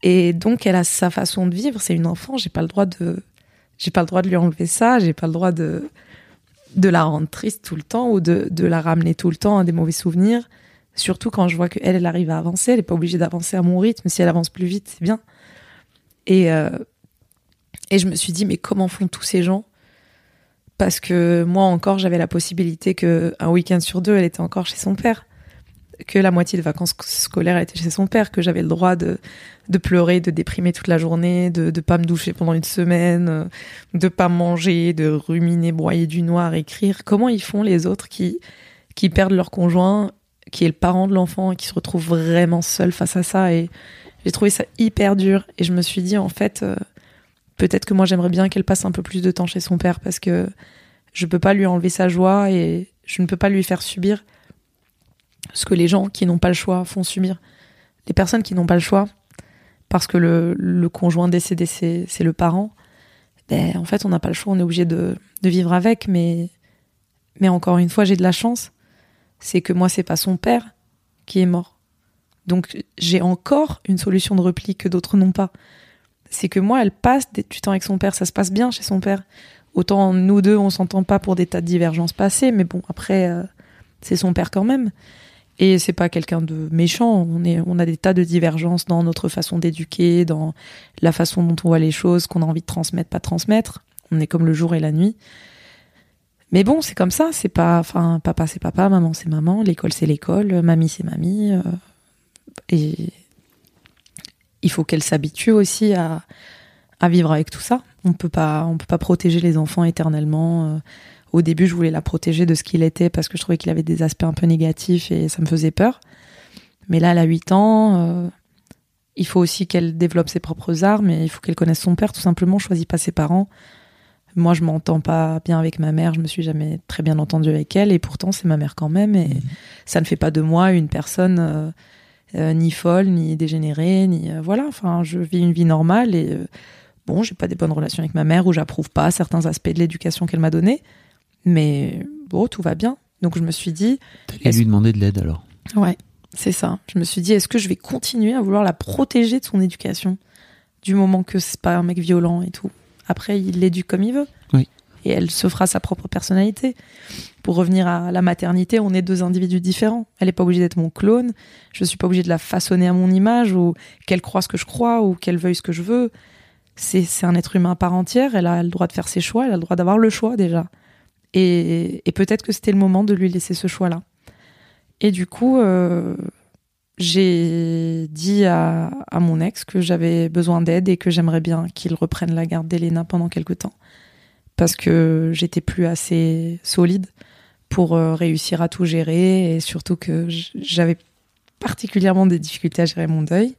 Et donc elle a sa façon de vivre, c'est une enfant, j'ai pas le droit de j'ai pas le droit de lui enlever ça, j'ai pas le droit de de la rendre triste tout le temps ou de, de la ramener tout le temps à des mauvais souvenirs. Surtout quand je vois qu'elle, elle arrive à avancer, elle est pas obligée d'avancer à mon rythme. Si elle avance plus vite, c'est bien. Et, euh, et je me suis dit, mais comment font tous ces gens Parce que moi encore, j'avais la possibilité que un week-end sur deux, elle était encore chez son père. Que la moitié de vacances scolaires était chez son père, que j'avais le droit de, pleurer, de déprimer toute la journée, de ne pas me doucher pendant une semaine, euh, de pas manger, de ruminer, broyer du noir, écrire. Comment ils font les autres qui, perdent leur conjoint, qui est le parent de l'enfant et qui se retrouvent vraiment seuls face à ça? Et j'ai trouvé ça hyper dur. Et je me suis dit, en fait, euh, peut-être que moi j'aimerais bien qu'elle passe un peu plus de temps chez son père parce que je peux pas lui enlever sa joie et je ne peux pas lui faire subir ce que les gens qui n'ont pas le choix font subir. Les personnes qui n'ont pas le choix, parce que le, conjoint décédé, c'est le parent, ben, en fait, on n'a pas le choix, on est obligé de, de vivre avec, mais, mais encore une fois, j'ai de la chance. C'est que moi, c'est pas son père qui est mort. Donc, j'ai encore une solution de repli que d'autres n'ont pas. C'est que moi, elle passe du temps avec son père, ça se passe bien chez son père. Autant nous deux, on s'entend pas pour des tas de divergences passées, mais bon, après, euh, c'est son père quand même. Et c'est pas quelqu'un de méchant. On est, on a des tas de divergences dans notre façon d'éduquer, dans la façon dont on voit les choses, qu'on a envie de transmettre, pas transmettre. On est comme le jour et la nuit. Mais bon, c'est comme ça. C'est pas, enfin, papa c'est papa, maman c'est maman, l'école c'est l'école, mamie c'est mamie. euh, et il faut qu'elle s'habitue aussi à, à vivre avec tout ça. On peut pas, on peut pas protéger les enfants éternellement. euh, au début, je voulais la protéger de ce qu'il était parce que je trouvais qu'il avait des aspects un peu négatifs et ça me faisait peur. Mais là, elle a 8 ans. euh, il faut aussi qu'elle développe ses propres armes et il faut qu'elle connaisse son père, tout simplement. Choisit pas ses parents. Moi, je m'entends pas bien avec ma mère. Je me suis jamais très bien entendue avec elle et pourtant, c'est ma mère quand même. Et ça ne fait pas de moi une personne euh, ni folle, ni dégénérée, ni euh, voilà. Enfin, je vis une vie normale et euh, bon, j'ai pas des bonnes relations avec ma mère ou j'approuve pas certains aspects de l'éducation qu'elle m'a donnée. Mais bon, tout va bien. Donc je me suis dit, T'allais lui demander de l'aide alors. ouais, c'est ça. Je me suis dit, est-ce que je vais continuer à vouloir la protéger de son éducation du moment que c'est pas un mec violent et tout? Après, il l'éduque comme il veut. Oui. Et elle se fera sa propre personnalité. Pour revenir à la maternité, on est deux individus différents. Elle n'est pas obligée d'être mon clone. Je suis pas obligée de la façonner à mon image ou qu'elle croit ce que je crois ou qu'elle veuille ce que je veux. C'est un être humain à part entière. Elle a le droit de faire ses choix. Elle a le droit d'avoir le choix déjà. Et, peut-être que c'était le moment de lui laisser ce choix-là. Et du coup, euh, j'ai dit à, à mon ex que j'avais besoin d'aide et que j'aimerais bien qu'il reprenne la garde d'Elena pendant quelque temps. Parce que j'étais plus assez solide pour euh, réussir à tout gérer et surtout que j'avais particulièrement des difficultés à gérer mon deuil.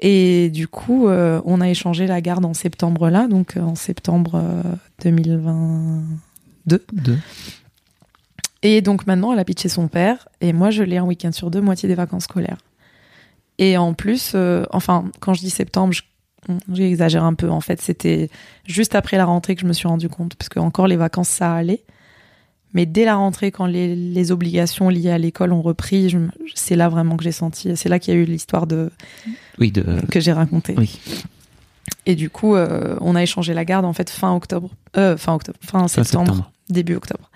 Et du coup, euh, on a échangé la garde en septembre là, donc euh, en septembre euh, 2022. Deux. Et donc maintenant, elle habite chez son père, et moi, je l'ai un week-end sur deux, moitié des vacances scolaires. Et en plus, euh, enfin, quand je dis septembre, je- j'exagère un peu. En fait, c'était juste après la rentrée que je me suis rendu compte, parce que encore les vacances, ça allait. Mais dès la rentrée, quand les, les obligations liées à l'école ont repris, c'est là vraiment que j'ai senti. C'est là qu'il y a eu l'histoire de Oui, de. que j'ai racontée. Oui. Et du coup, euh, on a échangé la garde en fait fin octobre, euh, fin octobre, fin Fin septembre, septembre. début octobre.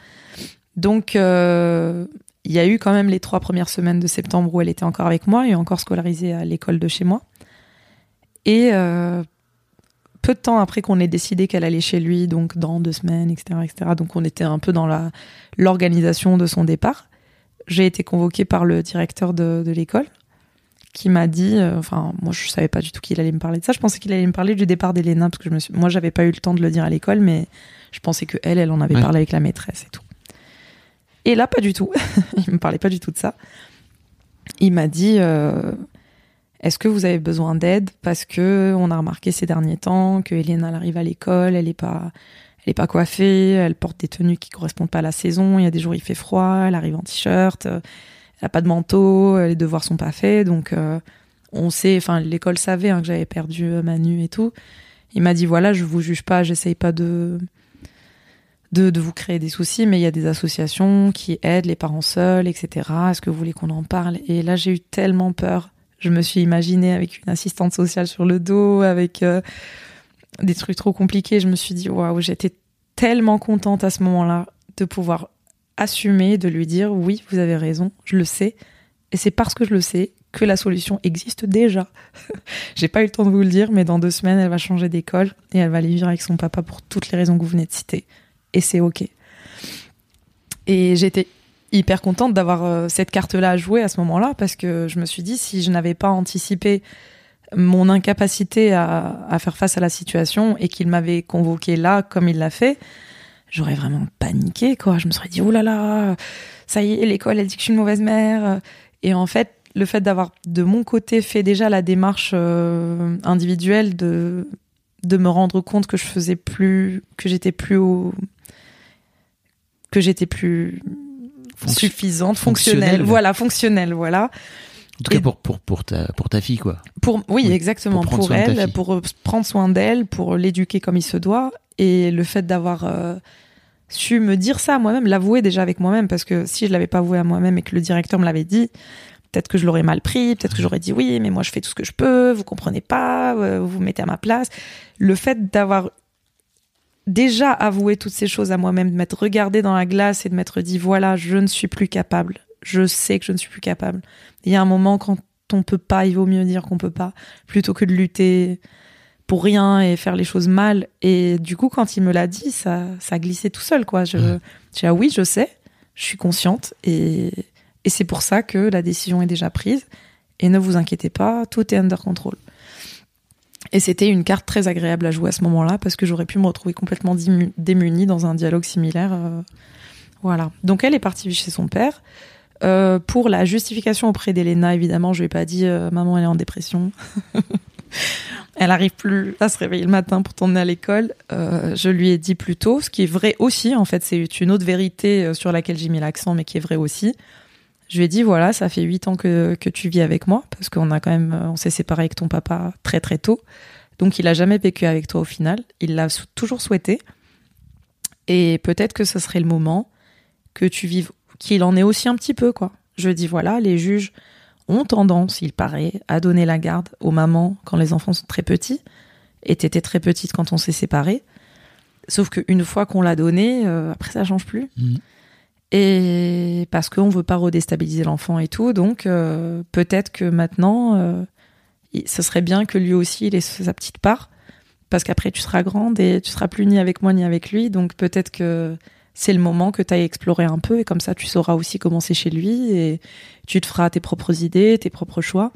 Donc, euh, il y a eu quand même les trois premières semaines de septembre où elle était encore avec moi et encore scolarisée à l'école de chez moi. Et euh, peu de temps après qu'on ait décidé qu'elle allait chez lui, donc dans deux semaines, etc., etc. Donc, on était un peu dans la l'organisation de son départ. J'ai été convoquée par le directeur de, de l'école qui m'a dit, euh, enfin, moi je savais pas du tout qu'il allait me parler de ça. Je pensais qu'il allait me parler du départ d'Elena parce que je me suis, moi j'avais pas eu le temps de le dire à l'école, mais je pensais que elle, elle en avait Ouais. parlé avec la maîtresse et tout. Et là, pas du tout. il me parlait pas du tout de ça. Il m'a dit, euh, est-ce que vous avez besoin d'aide parce que on a remarqué ces derniers temps que elle arrive à l'école, elle est pas, elle pas coiffée, elle porte des tenues qui correspondent pas à la saison. Il y a des jours il fait froid, elle arrive en t-shirt. elle a pas de manteau, les devoirs sont pas faits, donc euh, on sait, enfin l'école savait hein, que j'avais perdu euh, Manu et tout. Il m'a dit voilà, je vous juge pas, j'essaye pas de, de de vous créer des soucis, mais il y a des associations qui aident les parents seuls, etc. Est-ce que vous voulez qu'on en parle? Et là j'ai eu tellement peur. Je me suis imaginée avec une assistante sociale sur le dos, avec euh, des trucs trop compliqués. Je me suis dit waouh, j'étais tellement contente à ce moment-là de pouvoir assumer, de lui dire oui, vous avez raison, je le sais. Et c'est parce que je le sais que la solution existe déjà. J'ai pas eu le temps de vous le dire, mais dans deux semaines, elle va changer d'école et elle va aller vivre avec son papa pour toutes les raisons que vous venez de citer. Et c'est ok. Et j'étais hyper contente d'avoir euh, cette carte-là à jouer à ce moment-là parce que je me suis dit si je n'avais pas anticipé mon incapacité à, faire face à la situation et qu'il m'avait convoqué là comme il l'a fait, j'aurais vraiment paniqué quoi. Je me serais dit oh là là, ça y est, l'école elle dit que je suis une mauvaise mère. Et en fait, le fait d'avoir de mon côté fait déjà la démarche euh, individuelle de de me rendre compte que je faisais plus que j'étais plus que j'étais plus suffisante, fonctionnelle. fonctionnelle. Voilà, fonctionnelle, voilà. En tout cas pour pour pour ta pour ta fille quoi. Pour, oui, Oui, exactement. pour elle, pour euh, prendre soin d'elle, pour l'éduquer comme il se doit. Et le fait d'avoir euh, su me dire ça à moi-même, l'avouer déjà avec moi-même, parce que si je l'avais pas avoué à moi-même et que le directeur me l'avait dit, peut-être que je l'aurais mal pris, peut-être que j'aurais dit oui, mais moi je fais tout ce que je peux, vous comprenez pas, euh, vous vous mettez à ma place. Le fait d'avoir déjà avoué toutes ces choses à moi-même, de m'être regardé dans la glace et de m'être dit voilà, je ne suis plus capable. Je sais que je ne suis plus capable. Il y a un moment quand on peut pas, il vaut mieux dire qu'on peut pas, plutôt que de lutter pour rien et faire les choses mal. Et du coup, quand il me l'a dit, ça, ça glissait tout seul, quoi. Je, Ouais. j'ai ah oui, je sais, je suis consciente et, et c'est pour ça que la décision est déjà prise. Et ne vous inquiétez pas, tout est under control. Et c'était une carte très agréable à jouer à ce moment-là parce que j'aurais pu me retrouver complètement démunie dans un dialogue similaire. euh, voilà. Donc elle est partie chez son père. Euh, pour la justification auprès d'Elena, évidemment, je lui ai pas dit euh, maman elle est en dépression. elle arrive plus à se réveiller le matin pour t'emmener à l'école. Je lui ai dit plus tôt, ce qui est vrai aussi. En fait, c'est une autre vérité sur laquelle j'ai mis l'accent, mais qui est vrai aussi. Je lui ai dit voilà, ça fait huit ans que, que tu vis avec moi parce qu'on a quand même, on s'est séparé avec ton papa très très tôt. Donc il a jamais vécu avec toi au final. Il l'a toujours souhaité. Et peut-être que ce serait le moment que tu vives, qu'il en ait aussi un petit peu, quoi. Je dis, voilà, les juges ont tendance, il paraît, à donner la garde aux mamans quand les enfants sont très petits. Et t'étais très petite quand on s'est séparés. Sauf qu'une fois qu'on l'a donné, euh, après ça change plus. Mhm. Et parce qu'on veut pas redéstabiliser l'enfant et tout, donc euh, peut-être que maintenant, euh, ce serait bien que lui aussi il ait sa petite part, parce qu'après tu seras grande et tu seras plus ni avec moi ni avec lui, donc peut-être que c'est le moment que tu ailles explorer un peu et comme ça tu sauras aussi comment c'est chez lui et tu te feras tes propres idées, tes propres choix.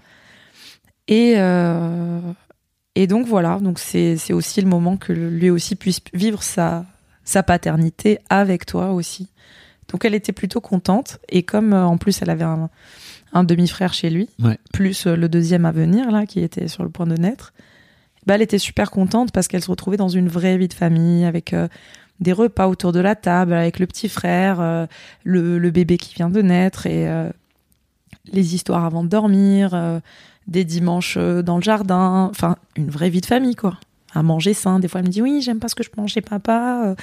Et, euh, donc voilà, donc c'est aussi le moment que lui aussi puisse vivre sa paternité avec toi aussi. Donc elle était plutôt contente et comme euh, en plus elle avait un, un demi-frère chez lui, Ouais. plus euh, le deuxième à venir là qui était sur le point de naître, bah, elle était super contente parce qu'elle se retrouvait dans une vraie vie de famille avec euh, des repas autour de la table avec le petit frère, le, le bébé qui vient de naître et les histoires avant de dormir, des dimanches dans le jardin, enfin une vraie vie de famille quoi. À manger sain. Des fois, elle me dit oui, j'aime pas ce que je mange chez papa. euh,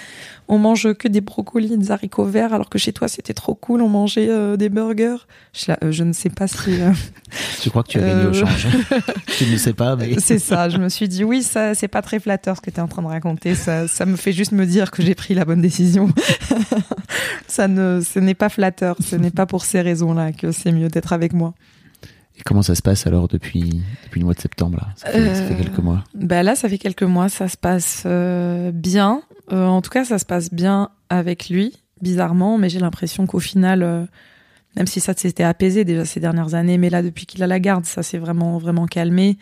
on mange que des brocolis, des haricots verts, alors que chez toi c'était trop cool. On mangeait euh, des burgers. Je, suis là, euh, je ne sais pas si euh, Tu crois que tu as gagné au change Tu ne sais pas mais c'est ça. Je me suis dit oui, ça c'est pas très flatteur ce que tu es en train de raconter. Ça, ça me fait juste me dire que j'ai pris la bonne décision. ça ne, ce n'est pas flatteur. Ce n'est pas pour ces raisons-là que c'est mieux d'être avec moi. Et comment ça se passe alors depuis depuis le mois de septembre là? Ça fait, ça fait Euh, quelques mois. Bah là, ça fait quelques mois, ça se passe euh, bien. Euh, en tout cas, ça se passe bien avec lui, bizarrement, mais j'ai l'impression qu'au final, même si ça s'était apaisé déjà ces dernières années, mais là, depuis qu'il a la garde, ça s'est vraiment, vraiment calmé.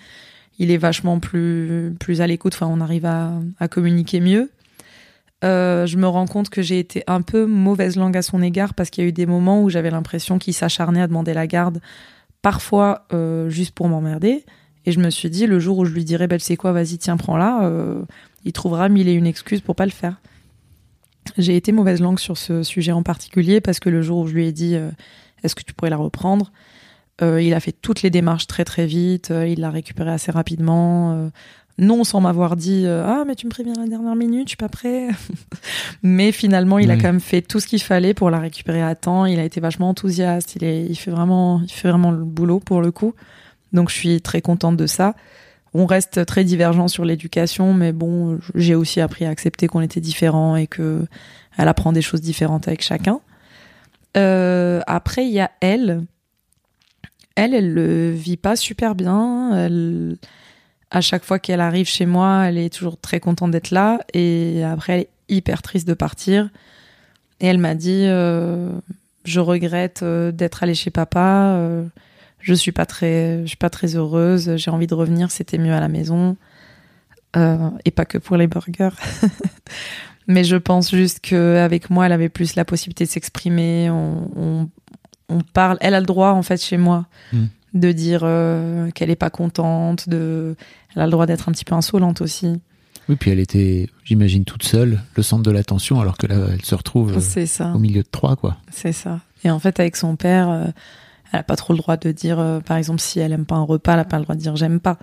Il est vachement plus, plus à l'écoute, enfin, on arrive à, à communiquer mieux. Euh, je me rends compte que j'ai été un peu mauvaise langue à son égard parce qu'il y a eu des moments où j'avais l'impression qu'il s'acharnait à demander la garde, parfois euh, juste pour m'emmerder. Et je me suis dit, le jour où je lui dirais, bah, c'est quoi, vas-y, tiens, prends-la, euh, il trouvera mille et une excuses pour pas le faire. J'ai été mauvaise langue sur ce sujet en particulier parce que le jour où je lui ai dit, euh, est-ce que tu pourrais la reprendre Il a fait toutes les démarches très très vite, il l'a récupérée assez rapidement. Non sans m'avoir dit euh, ah mais tu me préviens à la dernière minute, je suis pas prêt. mais finalement, il a quand même fait tout ce qu'il fallait pour la récupérer à temps. Il a été vachement enthousiaste. Il est, il fait vraiment, il fait vraiment le boulot pour le coup. Donc je suis très contente de ça. On reste très divergents sur l'éducation, mais bon, j'ai aussi appris à accepter qu'on était différents et que elle apprend des choses différentes avec chacun. Euh, après, il y a elle. Elle, elle le vit pas super bien. Elle, à chaque fois qu'elle arrive chez moi, elle est toujours très contente d'être là. Et après, elle est hyper triste de partir. Et elle m'a dit, euh, je regrette euh, d'être allée chez papa. euh, je suis pas très, je suis pas très heureuse. J'ai envie de revenir. C'était mieux à la maison. Et pas que pour les burgers. Mais je pense juste qu'avec moi, elle avait plus la possibilité de s'exprimer. On, parle. Elle a le droit, en fait, chez moi, Mm. De dire euh, qu'elle est pas contente. De, elle a le droit d'être un petit peu insolente aussi. Oui, puis elle était, j'imagine, toute seule, le centre de l'attention, alors que là, elle se retrouve euh, ça. au milieu de trois, quoi. C'est ça. Et en fait, avec son père, euh, elle a pas trop le droit de dire, euh, par exemple, si elle aime pas un repas, elle a pas le droit de dire j'aime pas.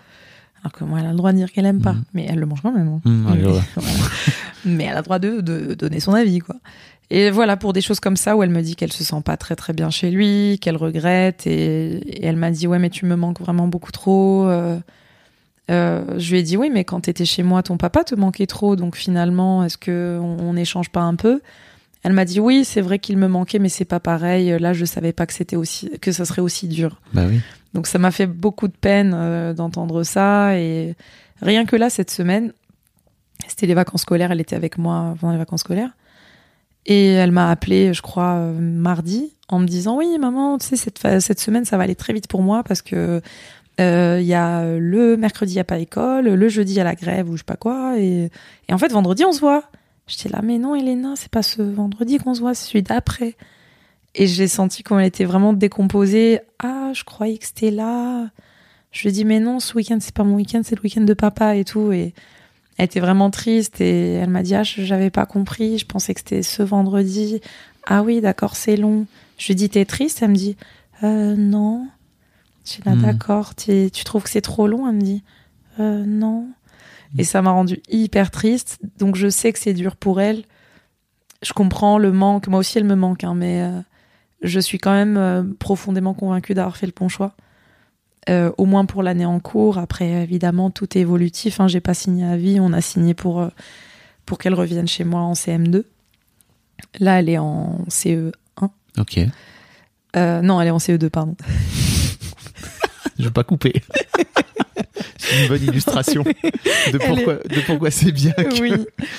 Alors que moi, elle a le droit de dire qu'elle aime pas. Mhm. Mais elle le mange quand même. hein. Mmh, ouais, mais, elle a le droit de, de donner son avis, quoi. Et voilà, pour des choses comme ça, où elle me dit qu'elle se sent pas très très bien chez lui, qu'elle regrette, et, et elle m'a dit, ouais, mais tu me manques vraiment beaucoup trop. euh, euh, je lui ai dit, oui, mais quand t'étais chez moi, ton papa te manquait trop, donc finalement, est-ce que on n'échange pas un peu? Elle m'a dit, oui, c'est vrai qu'il me manquait, mais c'est pas pareil. Là, je savais pas que c'était aussi, que ça serait aussi dur. Bah oui. Donc ça m'a fait beaucoup de peine euh, d'entendre ça et rien que là cette semaine, c'était les vacances scolaires, elle était avec moi pendant les vacances scolaires et elle m'a appelé, je crois euh, mardi, en me disant oui maman, tu sais cette semaine ça va aller très vite pour moi parce que euh, il y a le mercredi il y a pas école, le jeudi il y a la grève ou je sais pas quoi et, et en fait vendredi on se voit. J'étais là mais non Elena, c'est pas ce vendredi qu'on se voit, c'est celui d'après. Et j'ai senti qu'on était vraiment décomposée. Ah, je croyais que c'était là. Je lui ai dit, mais non, ce week-end, c'est pas mon week-end, c'est le week-end de papa et tout. Et elle était vraiment triste et elle m'a dit, ah, je- j'avais pas compris, je pensais que c'était ce vendredi. Ah oui, d'accord, c'est long. Je lui ai dit, t'es triste? Elle me dit, euh, non. Je suis là, Hmm. d'accord, tu tu trouves que c'est trop long? Elle me dit, euh, non. Et ça m'a rendu hyper triste. Donc je sais que c'est dur pour elle. Je comprends le manque. Moi aussi, elle me manque, hein, mais euh, je suis quand même euh, profondément convaincue d'avoir fait le bon choix. Euh, au moins pour l'année en cours. Après, évidemment, tout est évolutif. Hein. J'ai pas signé à vie. On a signé pour, euh, pour qu'elle revienne chez moi en CM2. Là, elle est en CE1. Ok. Euh, non, elle est en CE2, pardon. Je veux pas couper. une bonne illustration de pourquoi, de pourquoi c'est bien que... oui.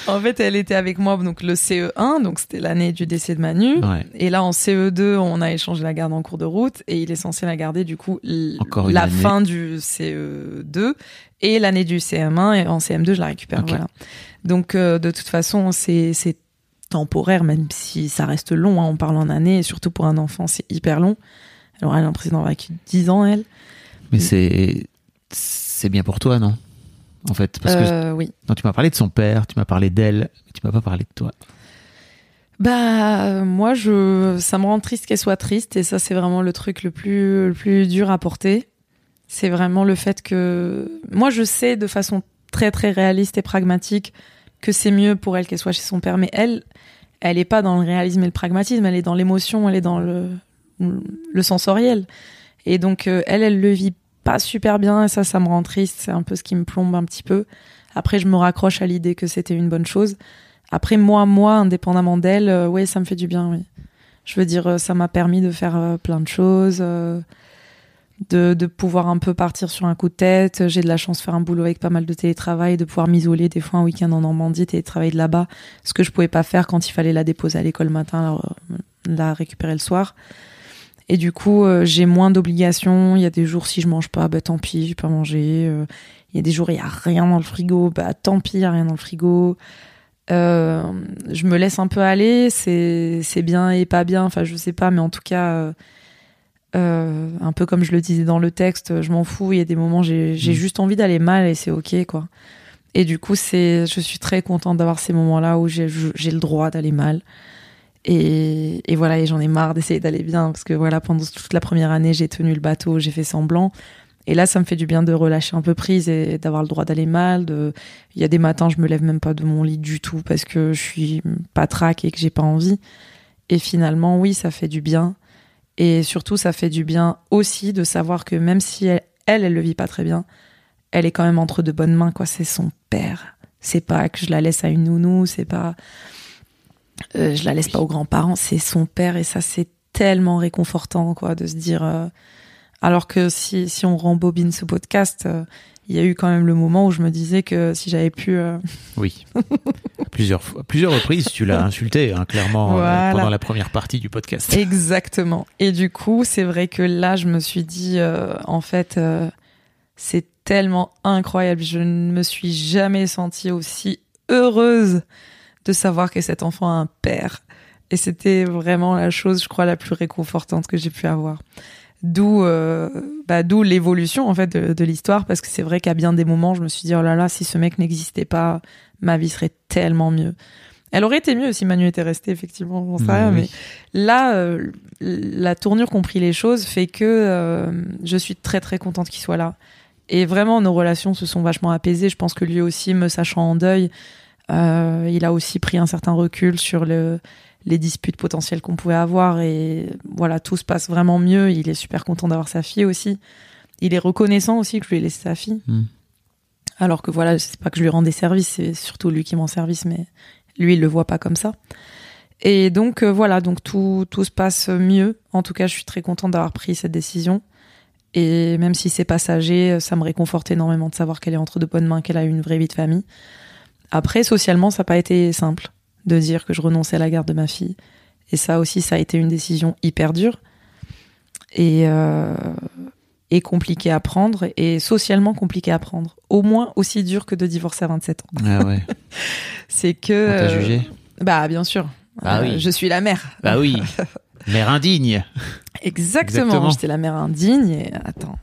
En fait, elle était avec moi donc le CE1, donc c'était l'année du décès de Manu. Ouais. Et là, en CE2, on a échangé la garde en cours de route et il est censé la garder du coup Encore la année. fin du CE2 et l'année du CM1 et en CM2, je la récupère. Voilà. Donc, euh, de toute façon, c'est temporaire, même si ça reste long. hein, on parle en années et surtout pour un enfant, c'est hyper long. Elle aura l'impression d'avoir vécu 10 ans, elle. Mais c'est c'est bien pour toi, non? En fait, parce que Euh, oui. non, tu m'as parlé de son père, tu m'as parlé d'elle, mais tu m'as pas parlé de toi. Bah moi je ça me rend triste qu'elle soit triste et ça c'est vraiment le truc le plus le plus dur à porter. C'est vraiment le fait que moi je sais de façon très très réaliste et pragmatique que c'est mieux pour elle qu'elle soit chez son père mais elle elle est pas dans le réalisme et le pragmatisme, elle est dans l'émotion, elle est dans le le sensoriel. Et donc euh, elle elle le vit pas super bien et ça ça me rend triste, c'est un peu ce qui me plombe un petit peu. Après je me raccroche à l'idée que c'était une bonne chose. Après, moi, moi, indépendamment d'elle, euh, ouais, ça me fait du bien, oui. Je veux dire, euh, ça m'a permis de faire euh, plein de choses, de, de pouvoir un peu partir sur un coup de tête. J'ai de la chance de faire un boulot avec pas mal de télétravail, de pouvoir m'isoler des fois un week-end en Normandie, télétravailler de là-bas, ce que je pouvais pas faire quand il fallait la déposer à l'école le matin, la récupérer le soir. Et du coup, euh, j'ai moins d'obligations. Il y a des jours, si je mange pas, bah tant pis, j'ai pas mangé. Euh, Il y a des jours, il y a rien dans le frigo, bah tant pis, il y a rien dans le frigo. Euh, je me laisse un peu aller, c'est c'est bien et pas bien, enfin je sais pas, mais en tout cas, un peu comme je le disais dans le texte, je m'en fous. Il y a des moments, j'ai Mm. juste envie d'aller mal et c'est ok quoi. Et du coup, c'est, je suis très contente d'avoir ces moments-là où j'ai j'ai le droit d'aller mal. Et, voilà, et j'en ai marre d'essayer d'aller bien parce que voilà, pendant toute la première année, j'ai tenu le bateau, j'ai fait semblant. Et là, ça me fait du bien de relâcher un peu prise et d'avoir le droit d'aller mal. De... Il y a des matins, je me lève même pas de mon lit du tout parce que je suis pas traque et que j'ai pas envie. Et finalement, oui, ça fait du bien. Et surtout, ça fait du bien aussi de savoir que même si elle, elle, elle le vit pas très bien, elle est quand même entre de bonnes mains, quoi. C'est son père. C'est pas que je la laisse à une nounou, c'est pas, euh, je la laisse pas aux grands-parents, c'est son père et ça, c'est tellement réconfortant, quoi, de se dire, euh, alors que si, si on rembobine ce podcast, euh, il y a eu quand même le moment où je me disais que si j'avais pu, Oui. plusieurs fois, plusieurs reprises, tu l'as insulté, hein, clairement, Voilà. pendant la première partie du podcast. Exactement. Et du coup, c'est vrai que là, je me suis dit, en fait, c'est tellement incroyable. Je ne me suis jamais sentie aussi heureuse de savoir que cet enfant a un père. Et c'était vraiment la chose, je crois, la plus réconfortante que j'ai pu avoir. D'où, euh, bah, d'où l'évolution en fait de, de l'histoire, parce que c'est vrai qu'à bien des moments, je me suis dit oh là là, si ce mec n'existait pas, ma vie serait tellement mieux. Elle aurait été mieux si Manu était resté, effectivement, j'en sais Bah rien, oui. mais là, euh, la tournure qu'ont pris les choses fait que euh, je suis très très contente qu'il soit là. Et vraiment, nos relations se sont vachement apaisées. Je pense que lui aussi, me sachant en deuil, euh, il a aussi pris un certain recul sur le, les disputes potentielles qu'on pouvait avoir. Et voilà, tout se passe vraiment mieux. Il est super content d'avoir sa fille aussi. Il est reconnaissant aussi que je lui ai laissé sa fille. Mm. Alors que voilà, c'est pas que je lui rends des services, c'est surtout lui qui m'en service, mais lui, il le voit pas comme ça. Et donc euh, voilà, donc tout, tout se passe mieux. En tout cas, je suis très contente d'avoir pris cette décision. Et même si c'est passager, ça me réconforte énormément de savoir qu'elle est entre de bonnes mains, qu'elle a eu une vraie vie de famille. Après, socialement, ça n'a pas été simple de dire que je renonçais à la garde de ma fille. Et ça aussi, ça a été une décision hyper dure et, euh, et compliquée à prendre, et socialement compliquée à prendre. Au moins aussi dur que de divorcer à 27 ans. Ah ouais. C'est que... On t'a euh, jugé? Bah bien sûr. Ah Euh, oui. Je suis la mère. Bah oui. Mère indigne. Exactement. Exactement. J'étais la mère indigne. Et attends.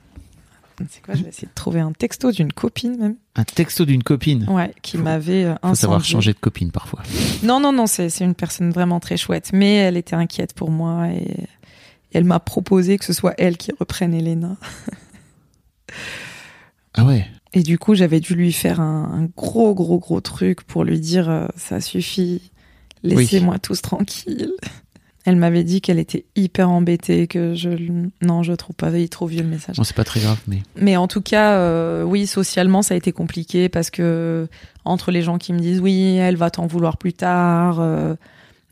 C'est quoi Je vais essayer de trouver un texto d'une copine même. Un texto d'une copine. Ouais, qui m'avait euh, Faut savoir incendié. changer de copine parfois. Non, non, non, c'est une personne vraiment très chouette. Mais elle était inquiète pour moi et elle m'a proposé que ce soit elle qui reprenne Elena. Ah ouais. Et du coup, j'avais dû lui faire un, un gros, gros, gros truc pour lui dire euh, ça suffit, laissez-moi tous tranquille. Elle m'avait dit qu'elle était hyper embêtée, que je. Non, je trouve pas, il est trop vieux le message. Bon, c'est pas très grave, mais. Mais en tout cas, euh, oui, socialement, ça a été compliqué parce que entre les gens qui me disent oui, elle va t'en vouloir plus tard, euh,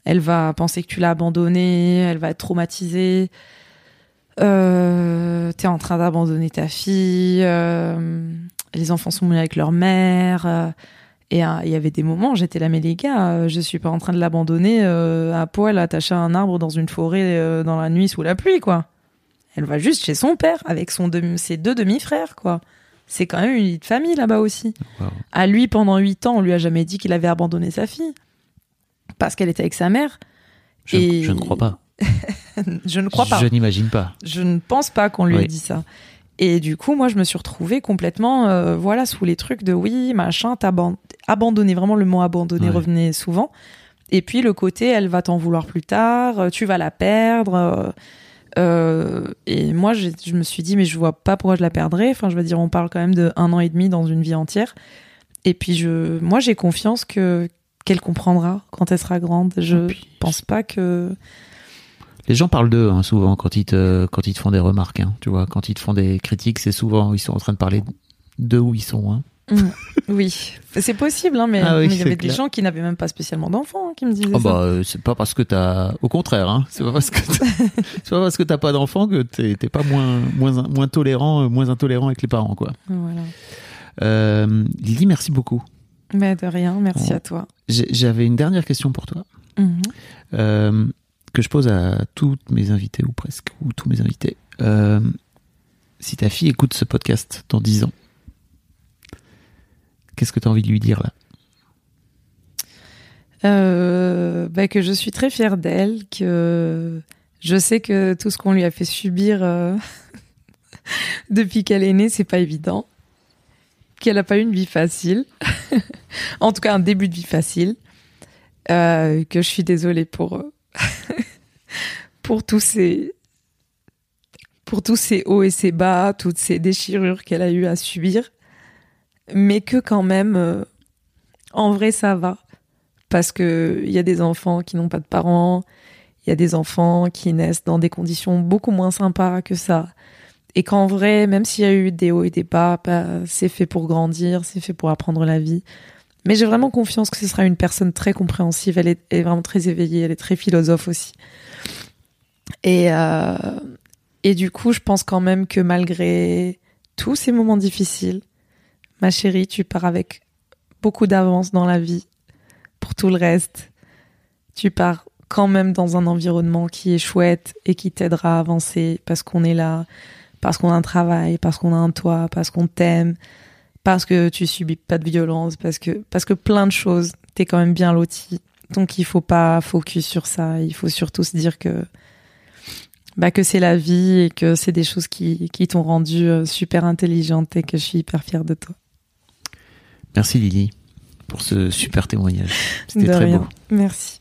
elle va penser que tu l'as abandonnée, elle va être traumatisée, euh, t'es en train d'abandonner ta fille, les enfants sont venus avec leur mère. Et euh, il y avait des moments, j'étais là, mais les gars, euh, je suis pas en train de l'abandonner euh, à poil attaché à un arbre dans une forêt euh, dans la nuit sous la pluie, quoi. Elle va juste chez son père avec son demi- ses deux demi-frères, quoi. C'est quand même une vie de famille là-bas aussi. Wow. À lui, pendant huit ans, on lui a jamais dit qu'il avait abandonné sa fille parce qu'elle était avec sa mère. Je, Et- je ne crois pas. Je ne crois pas. Je n'imagine pas. Je ne pense pas qu'on lui ait dit ça. Et du coup, moi, je me suis retrouvée complètement, euh, voilà, sous les trucs de oui, machin, abandonné. Vraiment, le mot abandonné Ouais. revenait souvent. Et puis le côté, elle va t'en vouloir plus tard, euh, tu vas la perdre. euh, et moi, j'ai- je me suis dit, mais je vois pas pourquoi je la perdrais. Enfin, je veux dire, on parle quand même de un an et demi dans une vie entière. Et puis, je, moi, j'ai confiance que qu'elle comprendra quand elle sera grande. Je Et puis- pense pas que. Les gens parlent d'eux hein, souvent quand ils te quand ils te font des remarques. hein, tu vois, quand ils te font des critiques, c'est souvent ils sont en train de parler de où ils sont. Hein. Mm. oui, c'est possible, hein, mais Ah oui, il y avait des gens qui n'avaient même pas spécialement d'enfants hein, qui me disaient Oh ça. bah euh, c'est pas parce que t'as au contraire hein, c'est pas parce que t'as- c'est pas parce que t'as pas d'enfant que t'es pas moins moins moins tolérant euh, moins intolérant avec les parents quoi. Voilà. Euh, Lily merci beaucoup. Mais de rien, merci Bon. à toi. J'avais une dernière question pour toi Mhm. euh, que je pose à toutes mes invités ou presque ou tous mes invités. Euh, si ta fille écoute ce podcast dans 10 ans, qu'est-ce que tu as envie de lui dire là? Euh, bah, que je suis très fière d'elle, que je sais que tout ce qu'on lui a fait subir euh, depuis qu'elle est née, c'est pas évident. Qu'elle a pas eu une vie facile. en tout cas, un début de vie facile. Que je suis désolée pour, euh, pour tous ces, pour tous ces hauts et ces bas, toutes ces déchirures qu'elle a eu à subir. Mais que quand même, euh, en vrai, ça va parce que il y a des enfants qui n'ont pas de parents, il y a des enfants qui naissent dans des conditions beaucoup moins sympas que ça. Et qu'en vrai, même s'il y a eu des hauts et des bas, bah, c'est fait pour grandir, c'est fait pour apprendre la vie. Mais j'ai vraiment confiance que ce sera une personne très compréhensive. Elle est, vraiment très éveillée, elle est très philosophe aussi. Et, euh, et du coup, je pense quand même que malgré tous ces moments difficiles, ma chérie, tu pars avec beaucoup d'avance dans la vie pour tout le reste. Tu pars quand même dans un environnement qui est chouette et qui t'aidera à avancer parce qu'on est là, parce qu'on a un travail, parce qu'on a un toit, parce qu'on t'aime, parce que tu subis pas de violence, parce que, parce que plein de choses, t'es quand même bien loti. Donc il faut pas focus sur ça. Il faut surtout se dire que, bah, que c'est la vie et que c'est des choses qui, qui t'ont rendu euh, super intelligente et que je suis hyper fière de toi. Merci Lily pour ce super témoignage. C'était très rien. beau. Merci.